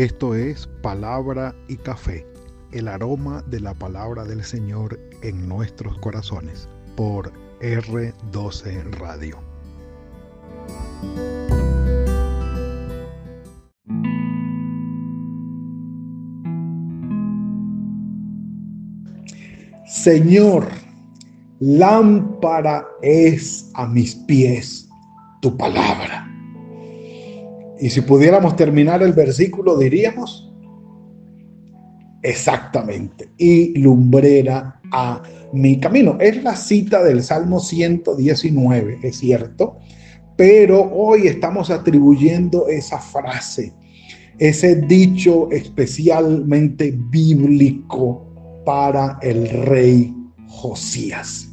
Esto es Palabra y Café, el aroma de la palabra del Señor en nuestros corazones, por R12 Radio. Señor, lámpara es a mis pies tu palabra. Y si pudiéramos terminar el versículo, diríamos, exactamente, y lumbrera a mi camino. Es la cita del Salmo 119, es cierto, pero hoy estamos atribuyendo esa frase, ese dicho especialmente bíblico para el rey Josías.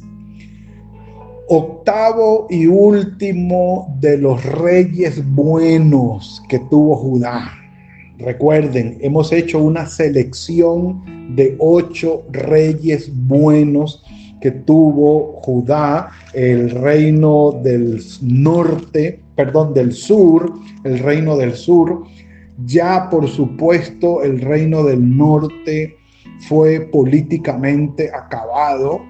Octavo y último de los reyes buenos que tuvo Judá. Recuerden, hemos hecho una selección de ocho reyes buenos que tuvo Judá, el reino del norte, perdón, del sur, el reino del sur. Ya, por supuesto, el reino del norte fue políticamente acabado,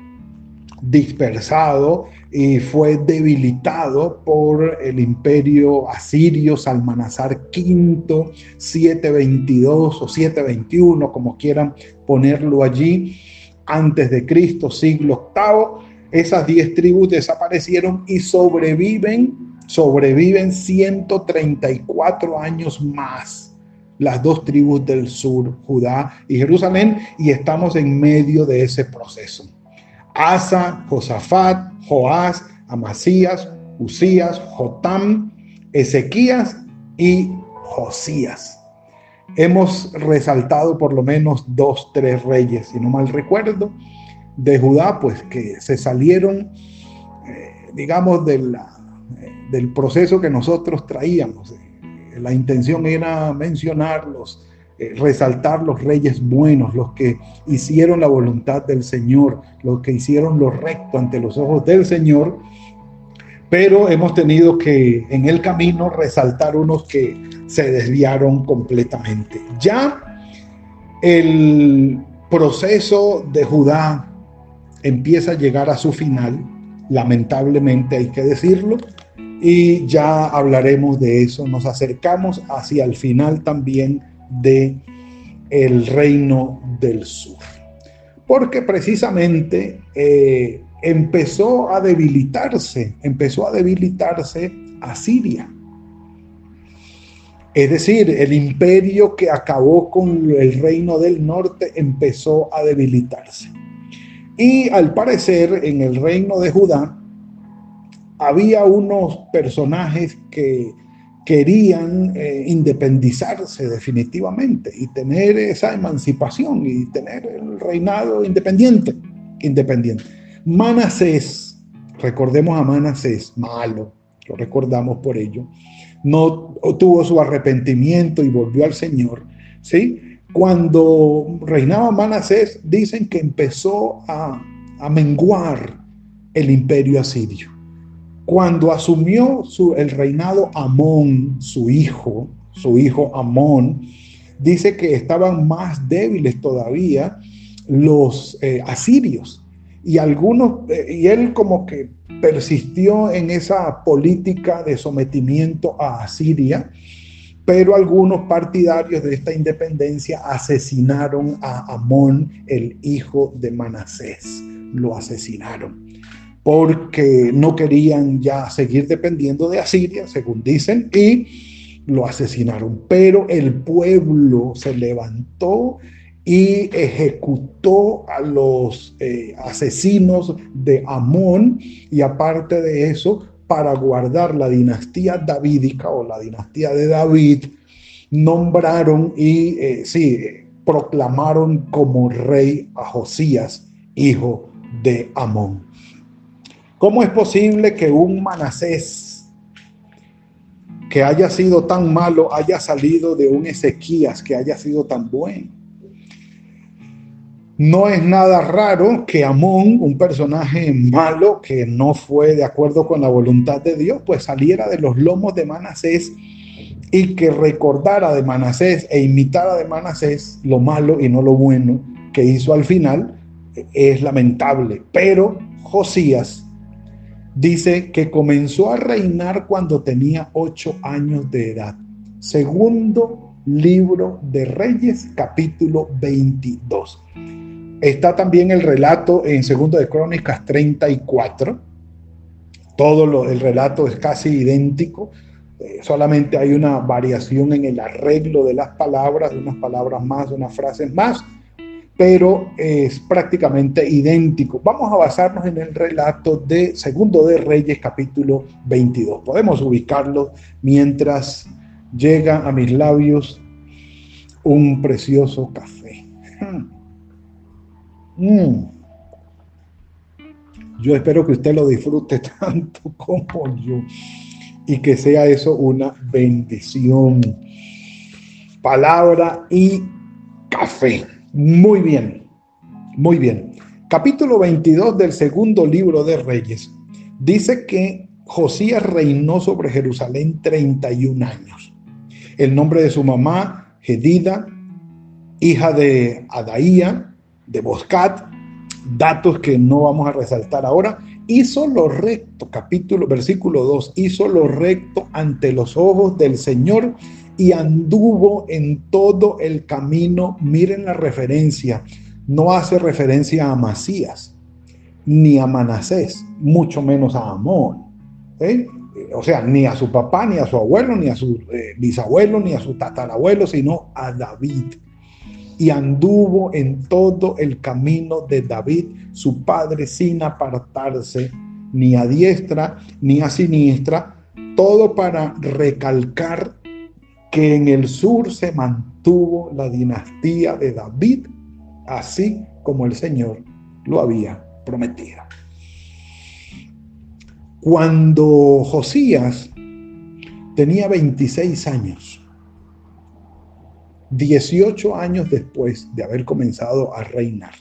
dispersado y fue debilitado por el imperio asirio Salmanasar V, 722 o 721, como quieran ponerlo allí, antes de Cristo, siglo VIII. Esas diez tribus desaparecieron y sobreviven, sobreviven 134 años más las dos tribus del sur, Judá y Jerusalén, y estamos en medio de ese proceso. Asa, Josafat, Joás, Amasías, Usías, Jotam, Ezequías y Josías. Hemos resaltado por lo menos dos, tres reyes, si no mal recuerdo, de Judá, pues que se salieron, eh, digamos, eh, del proceso que nosotros traíamos, la intención era mencionarlos, eh, resaltar los reyes buenos, los que hicieron la voluntad del Señor, los que hicieron lo recto ante los ojos del Señor, pero hemos tenido que en el camino resaltar unos que se desviaron completamente. Ya el proceso de Judá empieza a llegar a su final, lamentablemente hay que decirlo, y ya hablaremos de eso. Nos acercamos hacia el final también de el reino del sur. Porque precisamente eh, empezó a debilitarse, empezó a debilitarse a Siria. Es decir, el imperio que acabó con el reino del norte empezó a debilitarse. Y al parecer en el reino de Judá había unos personajes que querían eh, independizarse definitivamente y tener esa emancipación y tener el reinado independiente. independiente. Manasés, recordemos a Manasés, malo, lo recordamos por ello, no tuvo su arrepentimiento y volvió al Señor, ¿sí? Cuando reinaba Manasés, dicen que empezó a, a menguar el imperio asirio cuando asumió su, el reinado Amón, su hijo, su hijo Amón, dice que estaban más débiles todavía los eh, asirios. Y algunos, eh, y él como que persistió en esa política de sometimiento a Asiria, pero algunos partidarios de esta independencia asesinaron a Amón, el hijo de Manasés. Lo asesinaron porque no querían ya seguir dependiendo de Asiria, según dicen, y lo asesinaron. Pero el pueblo se levantó y ejecutó a los eh, asesinos de Amón y aparte de eso, para guardar la dinastía davídica o la dinastía de David, nombraron y eh, sí, proclamaron como rey a Josías, hijo de Amón. ¿Cómo es posible que un Manasés que haya sido tan malo haya salido de un Ezequías que haya sido tan bueno? No es nada raro que Amón, un personaje malo que no fue de acuerdo con la voluntad de Dios, pues saliera de los lomos de Manasés y que recordara de Manasés e imitara de Manasés lo malo y no lo bueno que hizo al final es lamentable. Pero Josías dice que comenzó a reinar cuando tenía ocho años de edad. Segundo libro de Reyes, capítulo 22. Está también el relato en Segundo de Crónicas 34. Todo lo, el relato es casi idéntico. Eh, solamente hay una variación en el arreglo de las palabras, unas palabras más, unas frases más, pero es prácticamente idéntico. Vamos a basarnos en el relato de Segundo de Reyes, capítulo 22. Podemos ubicarlo mientras llega a mis labios un precioso café. Mm. Yo espero que usted lo disfrute tanto como yo y que sea eso una bendición. Palabra y café. Muy bien, muy bien. Capítulo 22 del segundo libro de Reyes dice que Josías reinó sobre Jerusalén 31 años. El nombre de su mamá, Gedida, hija de Adaía, de Boscat, datos que no vamos a resaltar ahora, hizo lo recto, capítulo, versículo 2, hizo lo recto ante los ojos del Señor y anduvo en todo el camino. Miren la referencia, no hace referencia a Masías, ni a Manasés, mucho menos a Amón. O sea, ni a su papá, ni a su abuelo, ni a su eh, bisabuelo, ni a su tatarabuelo, sino a David y anduvo en todo el camino de David, su padre, sin apartarse ni a diestra ni a siniestra, todo para recalcar que en el sur se mantuvo la dinastía de David, así como el Señor lo había prometido. Cuando Josías tenía 26 años, 18 años después de haber comenzado a reinar.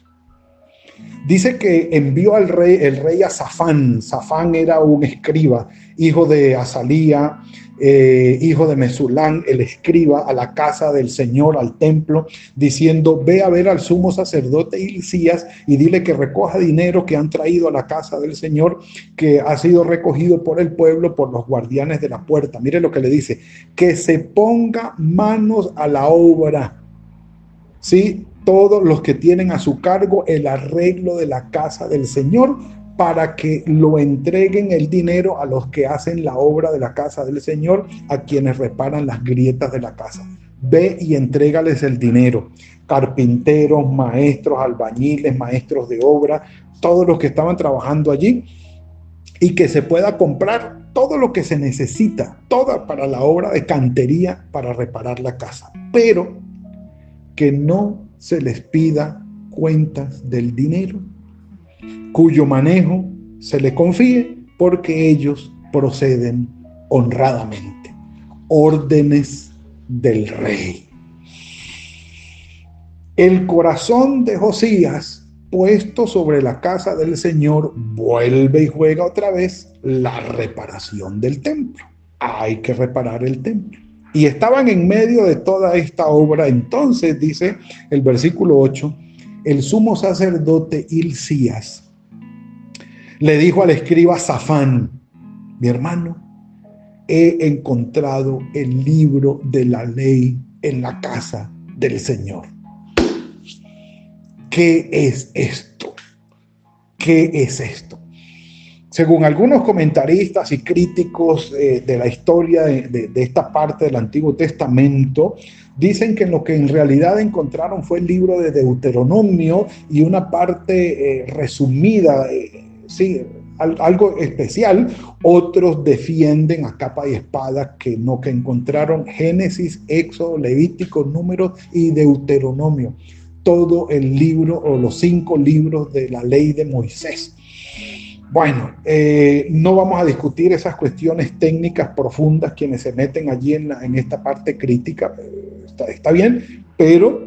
Dice que envió al rey, el rey a Safán. Safán era un escriba, hijo de Azalía, eh, hijo de Mesulán, el escriba, a la casa del Señor, al templo, diciendo, ve a ver al sumo sacerdote Hilcías y dile que recoja dinero que han traído a la casa del Señor, que ha sido recogido por el pueblo, por los guardianes de la puerta. Mire lo que le dice, que se ponga manos a la obra. Sí, todos los que tienen a su cargo el arreglo de la casa del Señor para que lo entreguen el dinero a los que hacen la obra de la casa del Señor, a quienes reparan las grietas de la casa. Ve y entrégales el dinero. Carpinteros, maestros, albañiles, maestros de obra, todos los que estaban trabajando allí y que se pueda comprar todo lo que se necesita, toda para la obra de cantería para reparar la casa, pero que no se les pida cuentas del dinero cuyo manejo se le confíe porque ellos proceden honradamente. Órdenes del rey. El corazón de Josías, puesto sobre la casa del Señor, vuelve y juega otra vez la reparación del templo. Hay que reparar el templo. Y estaban en medio de toda esta obra. Entonces, dice el versículo 8, el sumo sacerdote Hilcías le dijo al escriba Safán, mi hermano, he encontrado el libro de la ley en la casa del Señor. ¿Qué es esto? ¿Qué es esto? Según algunos comentaristas y críticos eh, de la historia de, esta parte del Antiguo Testamento, dicen que lo que en realidad encontraron fue el libro de Deuteronomio y una parte eh, resumida. Eh, sí, algo especial. Otros defienden a capa y espada que no, que encontraron Génesis, Éxodo, Levítico, Números y Deuteronomio. Todo el libro o los cinco libros de la ley de Moisés. Bueno, eh, no vamos a discutir esas cuestiones técnicas profundas quienes se meten allí en, esta parte crítica. Está, está bien, pero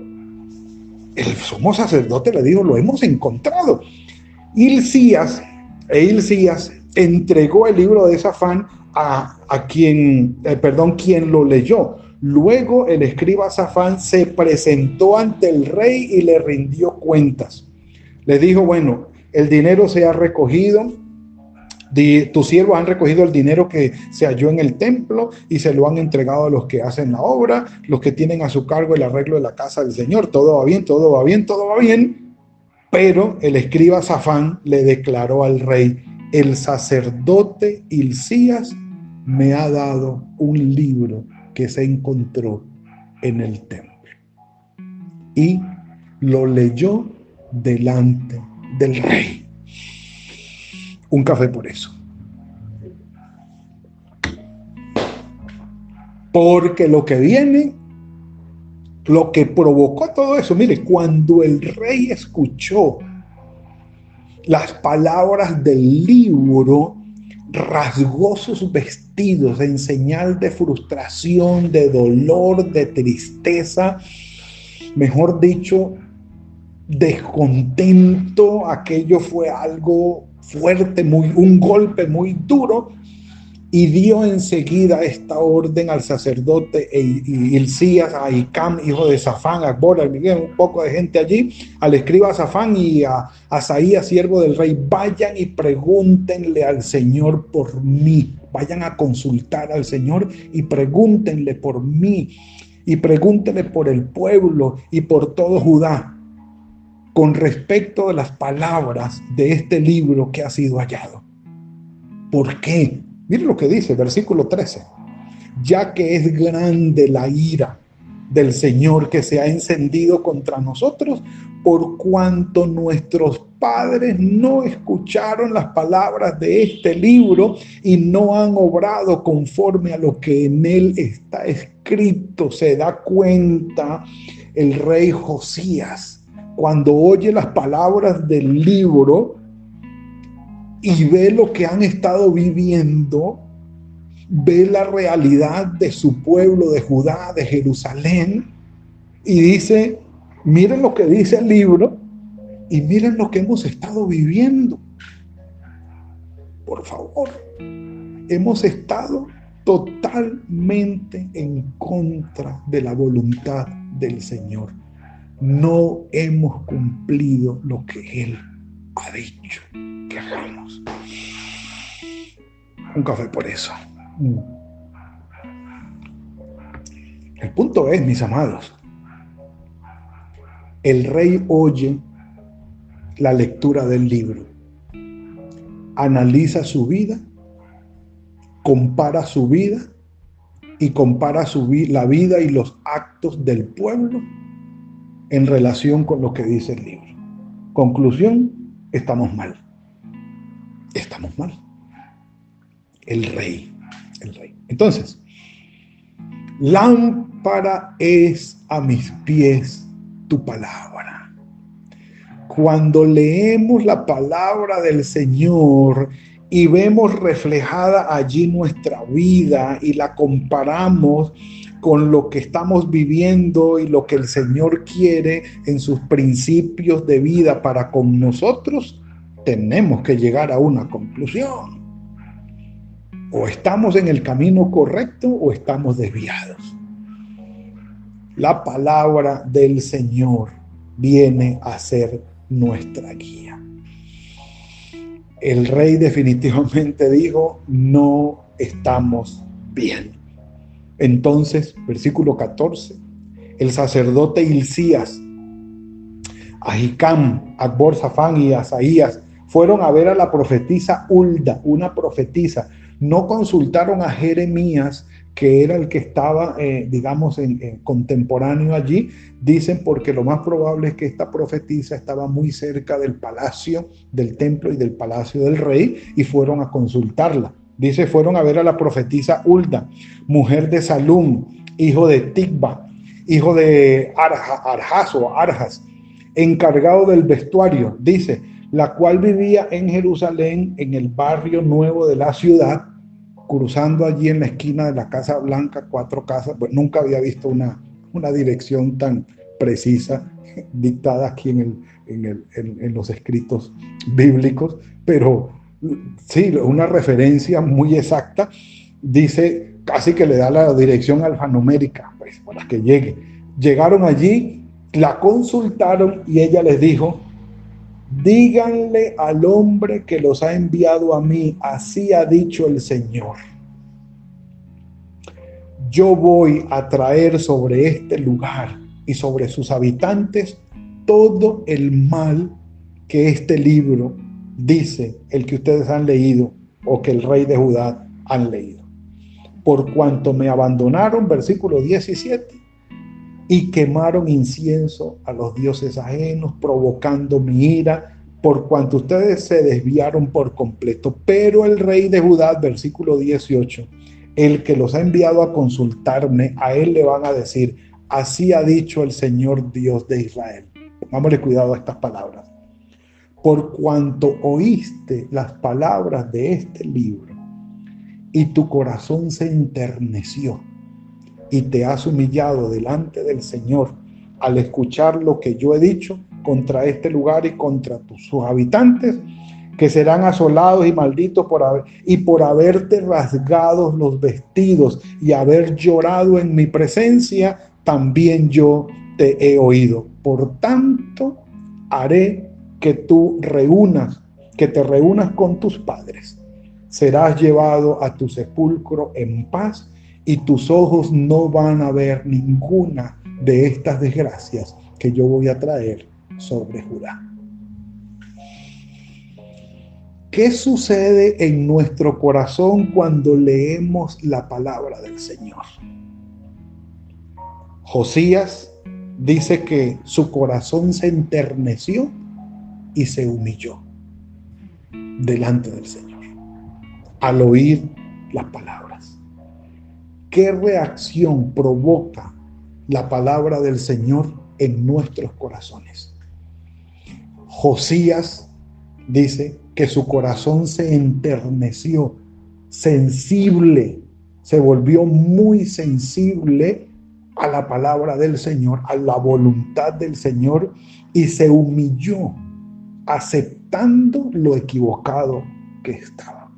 el sumo sacerdote le dijo, lo hemos encontrado. Hilcías e entregó el libro de Safán a, quien, eh, perdón, quien lo leyó. Luego el escriba Safán se presentó ante el rey y le rindió cuentas. Le dijo, bueno, el dinero se ha recogido, tus siervos han recogido el dinero que se halló en el templo y se lo han entregado a los que hacen la obra, los que tienen a su cargo el arreglo de la casa del Señor. Todo va bien, todo va bien, todo va bien. Pero el escriba Safán le declaró al rey, el sacerdote Hilcías me ha dado un libro que se encontró en el templo. Y lo leyó delante del rey. Un café por eso. Porque lo que viene, lo que provocó todo eso, mire, cuando el rey escuchó las palabras del libro, rasgó sus vestidos en señal de frustración, de dolor, de tristeza, mejor dicho, descontento. Aquello fue algo fuerte, muy, un golpe muy duro y dio enseguida esta orden al sacerdote Ilcías, a Icam, hijo de Safán, a Akbor, un poco de gente allí, al escriba Safán y a Asaías, siervo del rey, vayan y pregúntenle al Señor por mí, vayan a consultar al Señor y pregúntenle por mí, y pregúntenle por el pueblo y por todo Judá, con respecto a las palabras de este libro que ha sido hallado. ¿Por qué? Miren lo que dice, versículo 13. Ya que es grande la ira del Señor que se ha encendido contra nosotros, por cuanto nuestros padres no escucharon las palabras de este libro y no han obrado conforme a lo que en él está escrito. Se da cuenta el rey Josías cuando oye las palabras del libro y ve lo que han estado viviendo, ve la realidad de su pueblo, de Judá, de Jerusalén, y dice, miren lo que dice el libro y miren lo que hemos estado viviendo. Por favor, hemos estado totalmente en contra de la voluntad del Señor. No hemos cumplido lo que Él ha dicho que hagamos. Un café por eso. El punto es, mis amados, el rey oye la lectura del libro, analiza su vida, compara su vida y compara su la vida y los actos del pueblo en relación con lo que dice el libro. Conclusión, estamos mal. Estamos mal. El rey, el rey. Entonces, lámpara es a mis pies tu palabra. Cuando leemos la palabra del Señor y vemos reflejada allí nuestra vida y la comparamos con lo que estamos viviendo y lo que el Señor quiere en sus principios de vida para con nosotros, tenemos que llegar a una conclusión. O estamos en el camino correcto o estamos desviados. La palabra del Señor viene a ser nuestra guía. El rey definitivamente dijo, no estamos bien. Entonces, versículo 14, el sacerdote Hilcías, Ahicam, Akbor, Safán y Asaías fueron a ver a la profetisa Ulda, una profetisa. No consultaron a Jeremías, que era el que estaba, eh, digamos, en, contemporáneo allí. Dicen porque lo más probable es que esta profetisa estaba muy cerca del palacio, del templo y del palacio del rey y fueron a consultarla. Dice, fueron a ver a la profetisa Ulda, mujer de Salum, hijo de Tigba, hijo de Arjas o Arjas, encargado del vestuario, dice, la cual vivía en Jerusalén, en el barrio nuevo de la ciudad, cruzando allí en la esquina de la Casa Blanca, cuatro casas, pues nunca había visto una, una dirección tan precisa dictada aquí en, el, en los escritos bíblicos, pero sí, una referencia muy exacta. dice, casi que le da la dirección alfanumérica, pues, para que llegue. Llegaron allí, la consultaron y ella les dijo, díganle al hombre que los ha enviado a mí, así ha dicho el Señor. Yo voy a traer sobre este lugar y sobre sus habitantes todo el mal que este libro dice, el que ustedes han leído o que el rey de Judá han leído. Por cuanto me abandonaron, versículo 17, y quemaron incienso a los dioses ajenos, provocando mi ira, por cuanto ustedes se desviaron por completo. Pero el rey de Judá, versículo 18, el que los ha enviado a consultarme, a él le van a decir, así ha dicho el Señor Dios de Israel. Pongámosle cuidado a estas palabras. Por cuanto oíste las palabras de este libro y tu corazón se enterneció y te has humillado delante del Señor al escuchar lo que yo he dicho contra este lugar y contra sus habitantes, que serán asolados y malditos por haber, y por haberte rasgado los vestidos y haber llorado en mi presencia, también yo te he oído. Por tanto, haré que tú reúnas, que te reúnas con tus padres. Serás llevado a tu sepulcro en paz y tus ojos no van a ver ninguna de estas desgracias que yo voy a traer sobre Judá. ¿Qué sucede en nuestro corazón cuando leemos la palabra del Señor? Josías dice que su corazón se enterneció y se humilló delante del Señor al oír las palabras. ¿Qué reacción provoca la palabra del Señor en nuestros corazones? Josías dice que su corazón se enterneció, sensible, se volvió muy sensible a la palabra del Señor, a la voluntad del Señor y se humilló aceptando lo equivocado que estaba.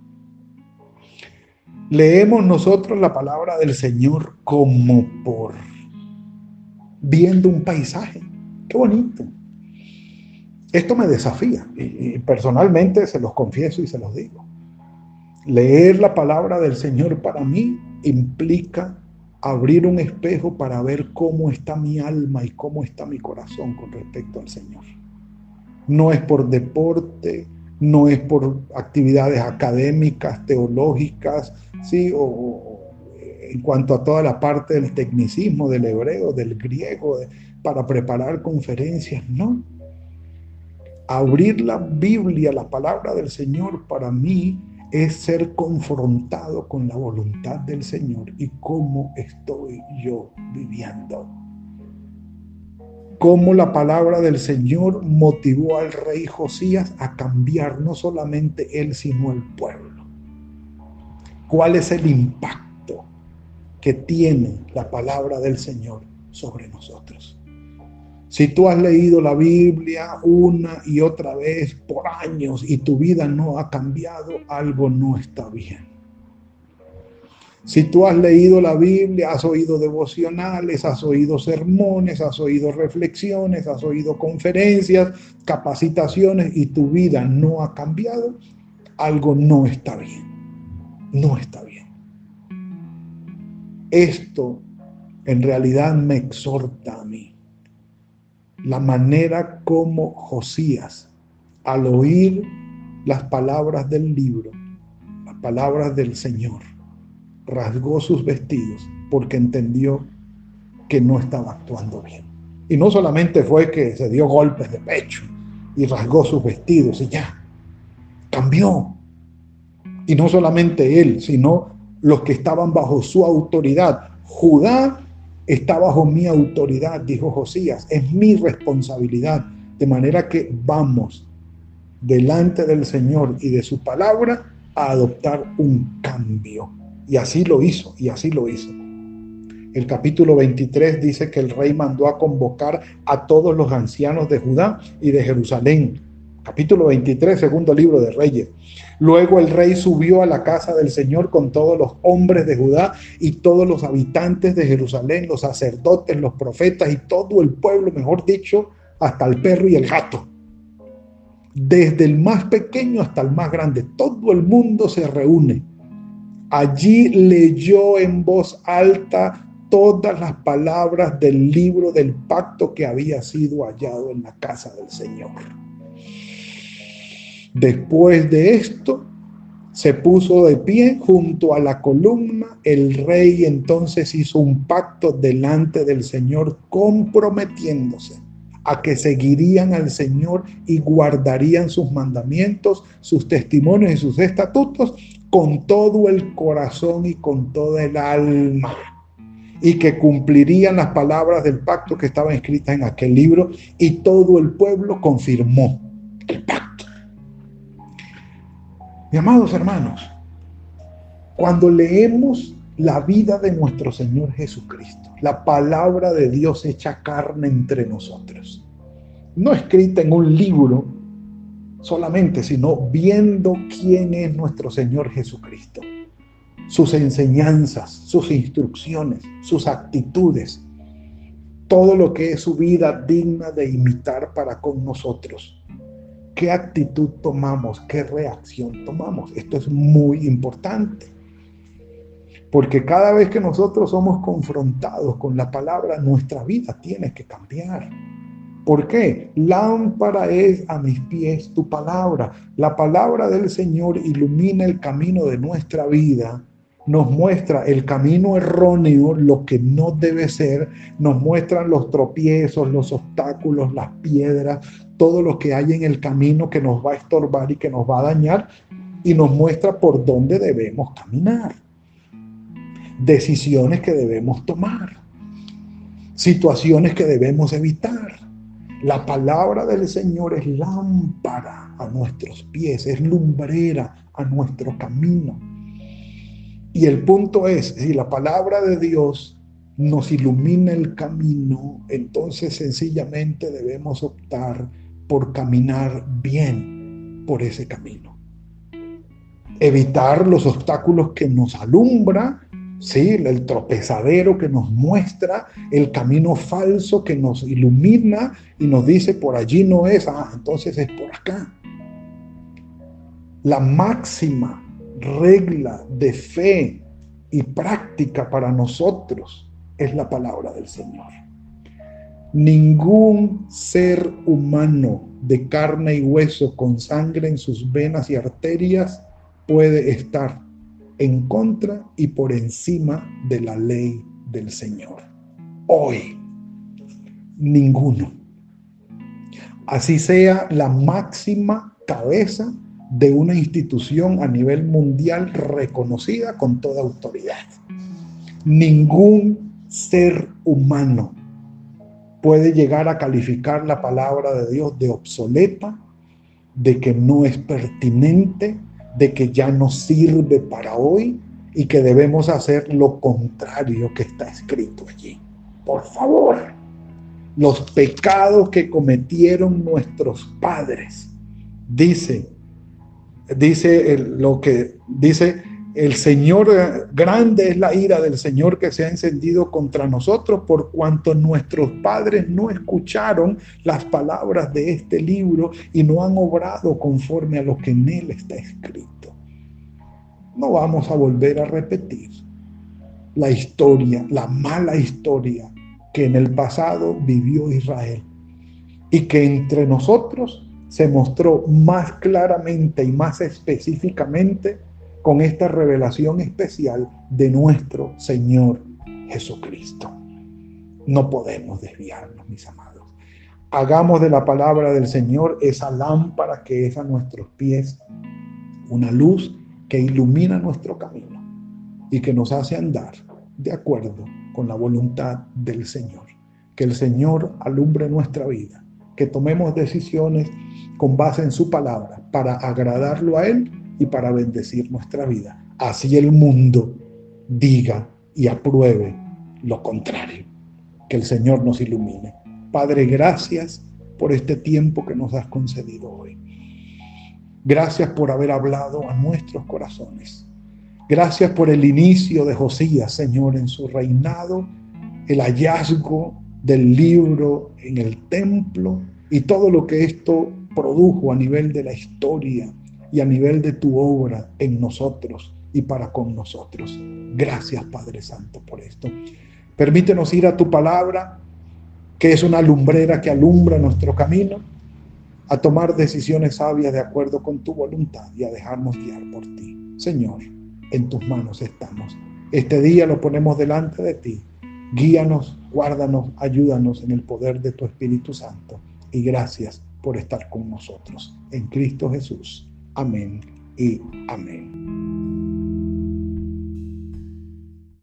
Leemos nosotros la palabra del Señor como por viendo un paisaje. Qué bonito. Esto me desafía y, personalmente se los confieso y se los digo. Leer la palabra del Señor para mí implica abrir un espejo para ver cómo está mi alma y cómo está mi corazón con respecto al Señor. No es por deporte, no es por actividades académicas, teológicas, ¿sí? o, en cuanto a toda la parte del tecnicismo, del hebreo, del griego, para preparar conferencias, no. Abrir la Biblia, la palabra del Señor, para mí es ser confrontado con la voluntad del Señor y cómo estoy yo viviendo. Cómo la palabra del Señor motivó al rey Josías a cambiar no solamente él, sino el pueblo. ¿Cuál es el impacto que tiene la palabra del Señor sobre nosotros? Si tú has leído la Biblia una y otra vez por años y tu vida no ha cambiado, algo no está bien. Si tú has leído la Biblia, has oído devocionales, has oído sermones, has oído reflexiones, has oído conferencias, capacitaciones y tu vida no ha cambiado, algo no está bien. No está bien. Esto en realidad me exhorta a mí la manera como Josías, al oír las palabras del libro, las palabras del Señor, rasgó sus vestidos porque entendió que no estaba actuando bien. Y no solamente fue que se dio golpes de pecho y rasgó sus vestidos y ya, cambió. Y no solamente él, sino los que estaban bajo su autoridad. Judá está bajo mi autoridad, dijo Josías, es mi responsabilidad. De manera que vamos delante del Señor y de su palabra a adoptar un cambio. Y así lo hizo, y así lo hizo. El capítulo 23 dice que el rey mandó a convocar a todos los ancianos de Judá y de Jerusalén, Capítulo 23, segundo libro de Reyes. Luego el rey subió a la casa del Señor con todos los hombres de Judá y todos los habitantes de Jerusalén, los sacerdotes, los profetas y todo el pueblo, mejor dicho, hasta el perro y el gato. Desde el más pequeño hasta el más grande, todo el mundo se reúne. Allí leyó en voz alta todas las palabras del libro del pacto que había sido hallado en la casa del Señor. Después de esto, se puso de pie junto a la columna. El rey entonces hizo un pacto delante del Señor, comprometiéndose a que seguirían al Señor y guardarían sus mandamientos, sus testimonios y sus estatutos con todo el corazón y con toda el alma. Y que cumplirían las palabras del pacto que estaban escritas en aquel libro. Y todo el pueblo confirmó el pacto. Mi amados hermanos, cuando leemos la vida de nuestro Señor Jesucristo, la palabra de Dios hecha carne entre nosotros, no escrita en un libro solamente, sino viendo quién es nuestro Señor Jesucristo, sus enseñanzas, sus instrucciones, sus actitudes, todo lo que es su vida digna de imitar para con nosotros qué actitud tomamos, qué reacción tomamos. Esto es muy importante. Porque cada vez que nosotros somos confrontados con la palabra, nuestra vida tiene que cambiar. ¿Por qué? Lámpara es a mis pies tu palabra. La palabra del Señor ilumina el camino de nuestra vida, nos muestra el camino erróneo, lo que no debe ser, nos muestran los tropiezos, los obstáculos, las piedras, todo lo que hay en el camino que nos va a estorbar y que nos va a dañar y nos muestra por dónde debemos caminar. Decisiones que debemos tomar. Situaciones que debemos evitar. La palabra del Señor es lámpara a nuestros pies, es lumbrera a nuestro camino. Y el punto es, si la palabra de Dios nos ilumina el camino, entonces sencillamente debemos optar por caminar bien por ese camino. Evitar los obstáculos que nos alumbra, ¿sí? el tropezadero que nos muestra, el camino falso que nos ilumina y nos dice por allí no es, ah, entonces es por acá. La máxima regla de fe y práctica para nosotros es la palabra del Señor. Ningún ser humano de carne y hueso con sangre en sus venas y arterias puede estar en contra y por encima de la ley del Señor. Hoy, ninguno. Así sea la máxima cabeza de una institución a nivel mundial reconocida con toda autoridad. Ningún ser humano puede llegar a calificar la palabra de Dios de obsoleta, de que no es pertinente, de que ya no sirve para hoy y que debemos hacer lo contrario que está escrito allí. Por favor, los pecados que cometieron nuestros padres, dice, dice lo que dice el Señor, eh, grande es la ira del Señor que se ha encendido contra nosotros por cuanto nuestros padres no escucharon las palabras de este libro y no han obrado conforme a lo que en él está escrito. No vamos a volver a repetir la historia, la mala historia que en el pasado vivió Israel y que entre nosotros se mostró más claramente y más específicamente con esta revelación especial de nuestro Señor Jesucristo. No podemos desviarnos, mis amados. Hagamos de la palabra del Señor esa lámpara que es a nuestros pies, una luz que ilumina nuestro camino y que nos hace andar de acuerdo con la voluntad del Señor. Que el Señor alumbre nuestra vida, que tomemos decisiones con base en su palabra para agradarlo a Él y para bendecir nuestra vida. Así el mundo diga y apruebe lo contrario. Que el Señor nos ilumine. Padre, gracias por este tiempo que nos has concedido hoy. Gracias por haber hablado a nuestros corazones. Gracias por el inicio de Josías, Señor, en su reinado, el hallazgo del libro en el templo y todo lo que esto produjo a nivel de la historia y a nivel de tu obra en nosotros y para con nosotros. Gracias Padre Santo por esto. Permítenos ir a tu palabra, que es una lumbrera que alumbra nuestro camino, a tomar decisiones sabias de acuerdo con tu voluntad y a dejarnos guiar por ti. Señor, en tus manos estamos. Este día lo ponemos delante de ti. Guíanos, guárdanos, ayúdanos en el poder de tu Espíritu Santo. Y gracias por estar con nosotros. En Cristo Jesús. Amén y amén.